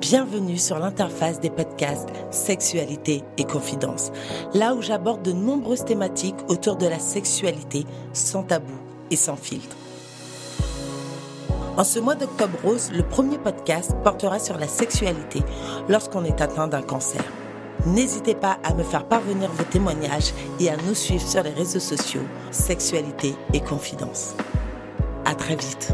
Bienvenue sur l'interface des podcasts Sexualité et Confidence, là où j'aborde de nombreuses thématiques autour de la sexualité sans tabou et sans filtre. En ce mois d'octobre rose, le premier podcast portera sur la sexualité lorsqu'on est atteint d'un cancer. N'hésitez pas à me faire parvenir vos témoignages et à nous suivre sur les réseaux sociaux Sexualité et Confidence. À très vite.